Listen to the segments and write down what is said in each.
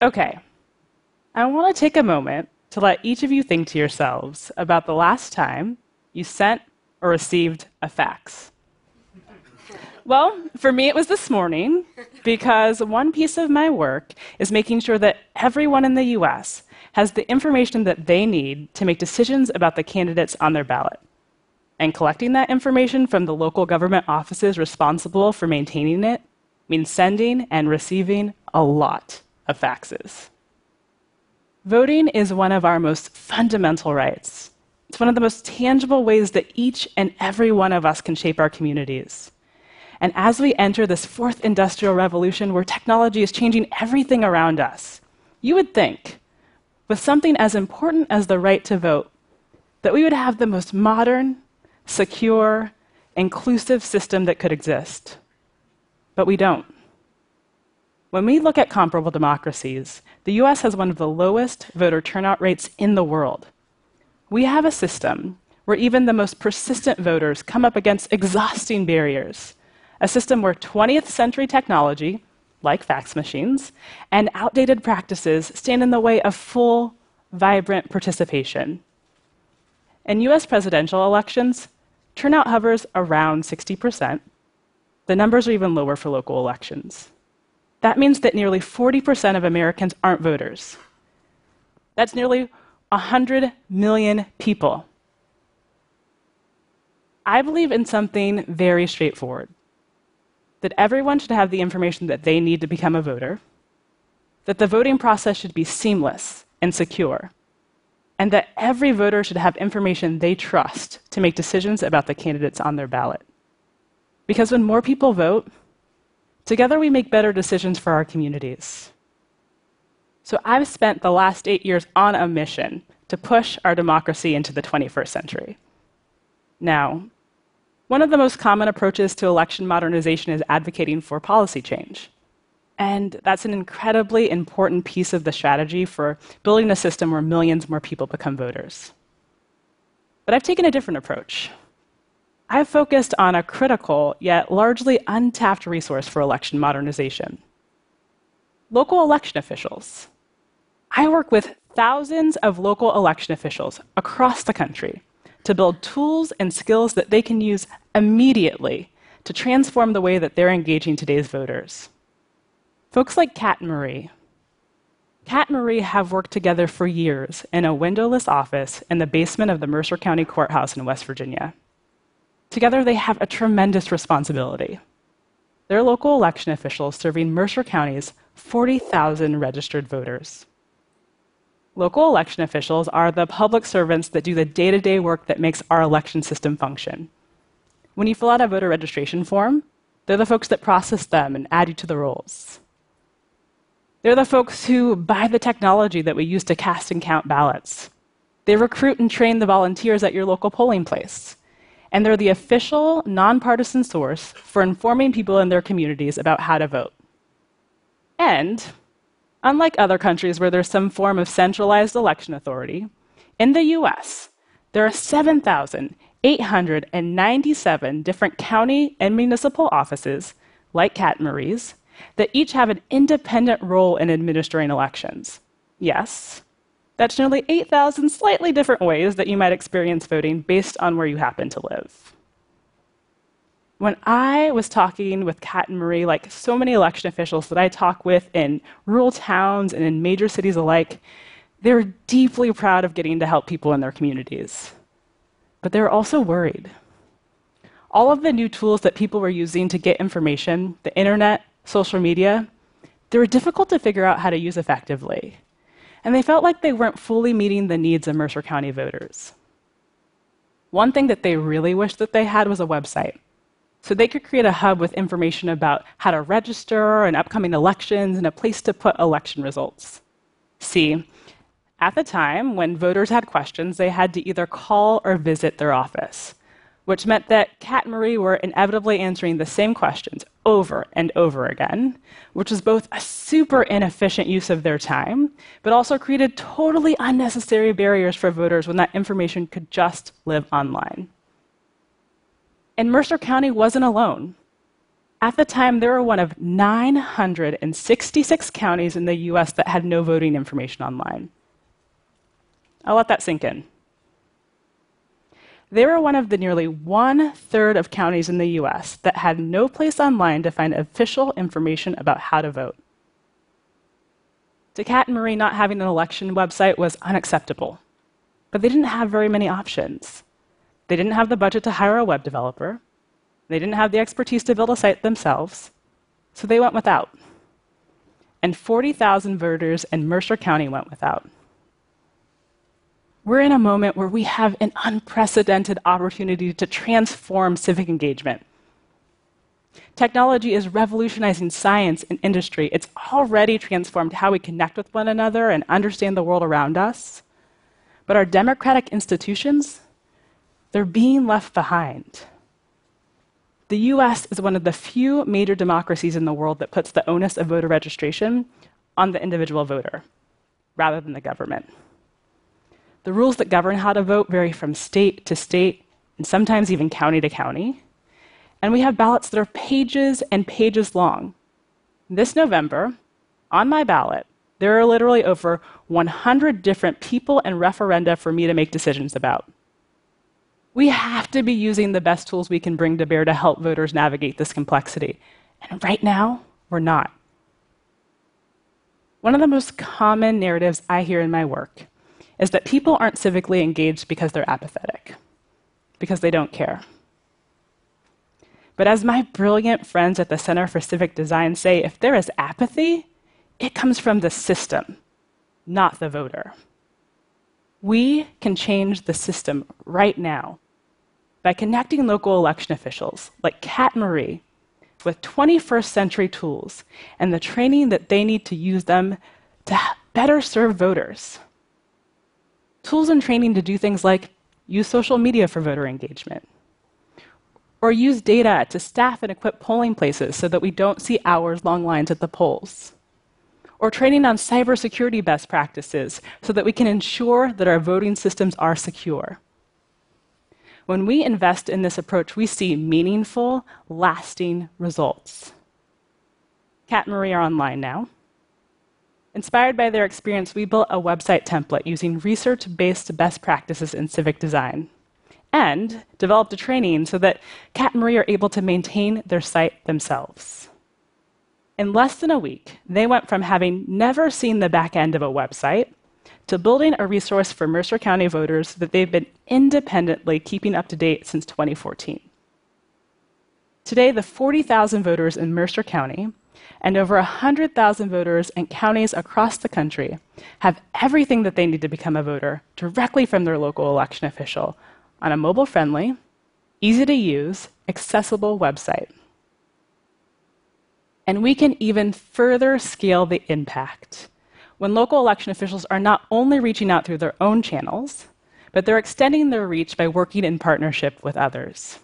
Okay, I want to take a moment to let each of you think to yourselves about the last time you sent or received a fax. Well, for me, it was this morning because one piece of my work is making sure that everyone in the US has the information that they need to make decisions about the candidates on their ballot. And collecting that information from the local government offices responsible for maintaining it means sending and receiving a lot of faxes. Voting is one of our most fundamental rights. It's one of the most tangible ways that each and every one of us can shape our communities. And as we enter this fourth industrial revolution where technology is changing everything around us, you would think, with something as important as the right to vote, that we would have the most modern, secure, inclusive system that could exist. But we don't. When we look at comparable democracies, the US has one of the lowest voter turnout rates in the world. We have a system where even the most persistent voters come up against exhausting barriers a system where 20th century technology, like fax machines, and outdated practices stand in the way of full, vibrant participation. In US presidential elections, turnout hovers around 60%. The numbers are even lower for local elections. That means that nearly 40% of Americans aren't voters. That's nearly 100 million people. I believe in something very straightforward that everyone should have the information that they need to become a voter, that the voting process should be seamless and secure, and that every voter should have information they trust to make decisions about the candidates on their ballot. Because when more people vote, together we make better decisions for our communities. So I've spent the last eight years on a mission to push our democracy into the 21st century. Now, one of the most common approaches to election modernization is advocating for policy change. And that's an incredibly important piece of the strategy for building a system where millions more people become voters. But I've taken a different approach. I've focused on a critical yet largely untapped resource for election modernization local election officials. I work with thousands of local election officials across the country to build tools and skills that they can use immediately to transform the way that they're engaging today's voters. Folks like Kat and Marie. Kat and Marie have worked together for years in a windowless office in the basement of the Mercer County Courthouse in West Virginia. Together, they have a tremendous responsibility. They're local election officials serving Mercer County's 40,000 registered voters. Local election officials are the public servants that do the day to day work that makes our election system function. When you fill out a voter registration form, they're the folks that process them and add you to the rolls. They're the folks who buy the technology that we use to cast and count ballots. They recruit and train the volunteers at your local polling place. And they're the official, nonpartisan source for informing people in their communities about how to vote. And Unlike other countries where there's some form of centralized election authority, in the US, there are 7,897 different county and municipal offices, like Kat Marie's, that each have an independent role in administering elections. Yes, that's nearly 8,000 slightly different ways that you might experience voting based on where you happen to live when I was talking with Kat and Marie, like so many election officials that I talk with in rural towns and in major cities alike, they're deeply proud of getting to help people in their communities. But they're also worried. All of the new tools that people were using to get information, the internet, social media, they were difficult to figure out how to use effectively. And they felt like they weren't fully meeting the needs of Mercer County voters. One thing that they really wished that they had was a website so they could create a hub with information about how to register and upcoming elections and a place to put election results. See, at the time, when voters had questions, they had to either call or visit their office, which meant that Kat and Marie were inevitably answering the same questions over and over again, which was both a super inefficient use of their time, but also created totally unnecessary barriers for voters when that information could just live online. And Mercer County wasn't alone. At the time, there were one of 966 counties in the US that had no voting information online. I'll let that sink in. They were one of the nearly one third of counties in the US that had no place online to find official information about how to vote. To Kat and Marie, not having an election website was unacceptable, but they didn't have very many options. They didn't have the budget to hire a web developer, they didn't have the expertise to build a site themselves, so they went without. And 40,000 voters in Mercer County went without. We're in a moment where we have an unprecedented opportunity to transform civic engagement. Technology is revolutionizing science and industry. It's already transformed how we connect with one another and understand the world around us. But our democratic institutions, they're being left behind. The US is one of the few major democracies in the world that puts the onus of voter registration on the individual voter rather than the government. The rules that govern how to vote vary from state to state and sometimes even county to county. And we have ballots that are pages and pages long. This November, on my ballot, there are literally over 100 different people and referenda for me to make decisions about. We have to be using the best tools we can bring to bear to help voters navigate this complexity. And right now, we're not. One of the most common narratives I hear in my work is that people aren't civically engaged because they're apathetic, because they don't care. But as my brilliant friends at the Center for Civic Design say, if there is apathy, it comes from the system, not the voter. We can change the system right now by connecting local election officials like Kat Marie with 21st century tools and the training that they need to use them to better serve voters. Tools and training to do things like use social media for voter engagement, or use data to staff and equip polling places so that we don't see hours long lines at the polls, or training on cybersecurity best practices so that we can ensure that our voting systems are secure. When we invest in this approach, we see meaningful, lasting results. Kat and Marie are online now. Inspired by their experience, we built a website template using research based best practices in civic design and developed a training so that Kat and Marie are able to maintain their site themselves. In less than a week, they went from having never seen the back end of a website to building a resource for Mercer County voters that they've been independently keeping up to date since 2014. Today, the 40,000 voters in Mercer County and over 100,000 voters in counties across the country have everything that they need to become a voter directly from their local election official on a mobile friendly, easy to use, accessible website. And we can even further scale the impact when local election officials are not only reaching out through their own channels, but they're extending their reach by working in partnership with others.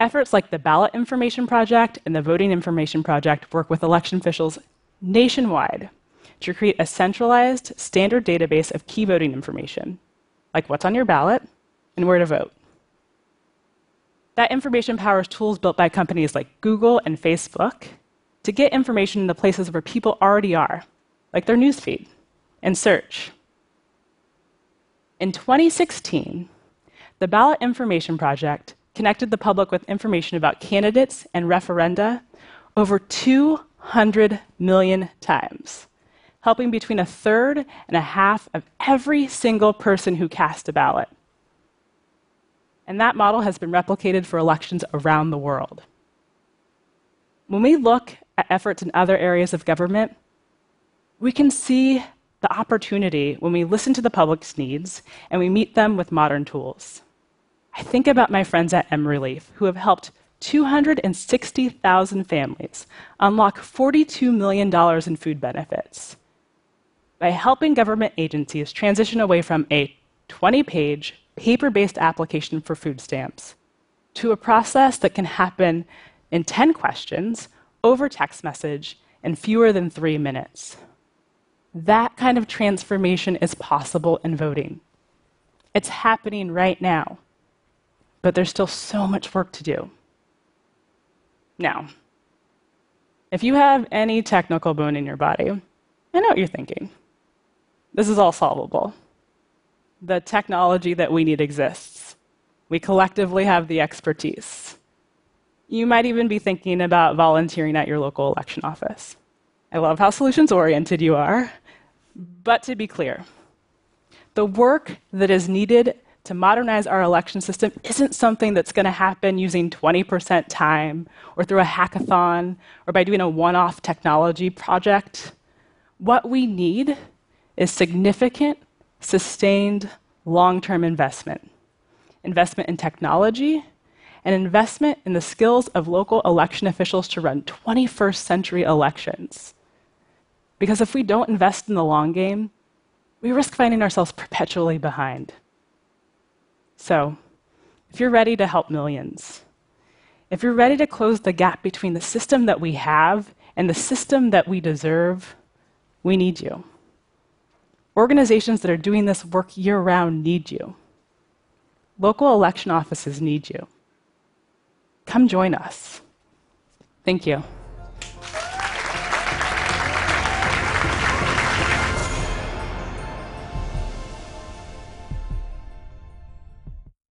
Efforts like the Ballot Information Project and the Voting Information Project work with election officials nationwide to create a centralized, standard database of key voting information, like what's on your ballot and where to vote. That information powers tools built by companies like Google and Facebook to get information in the places where people already are, like their newsfeed and search. In 2016, the Ballot Information Project connected the public with information about candidates and referenda over 200 million times, helping between a third and a half of every single person who cast a ballot. And that model has been replicated for elections around the world. When we look at efforts in other areas of government, we can see the opportunity when we listen to the public's needs and we meet them with modern tools. I think about my friends at MRelief who have helped 260,000 families unlock $42 million in food benefits by helping government agencies transition away from a 20 page, paper based application for food stamps to a process that can happen in 10 questions over text message in fewer than three minutes. That kind of transformation is possible in voting. It's happening right now, but there's still so much work to do. Now, if you have any technical bone in your body, I know what you're thinking. This is all solvable. The technology that we need exists. We collectively have the expertise. You might even be thinking about volunteering at your local election office. I love how solutions oriented you are. But to be clear, the work that is needed to modernize our election system isn't something that's going to happen using 20% time or through a hackathon or by doing a one off technology project. What we need is significant, sustained, long term investment. Investment in technology and investment in the skills of local election officials to run 21st century elections. Because if we don't invest in the long game, we risk finding ourselves perpetually behind. So, if you're ready to help millions, if you're ready to close the gap between the system that we have and the system that we deserve, we need you. Organizations that are doing this work year round need you. Local election offices need you. Come join us. Thank you.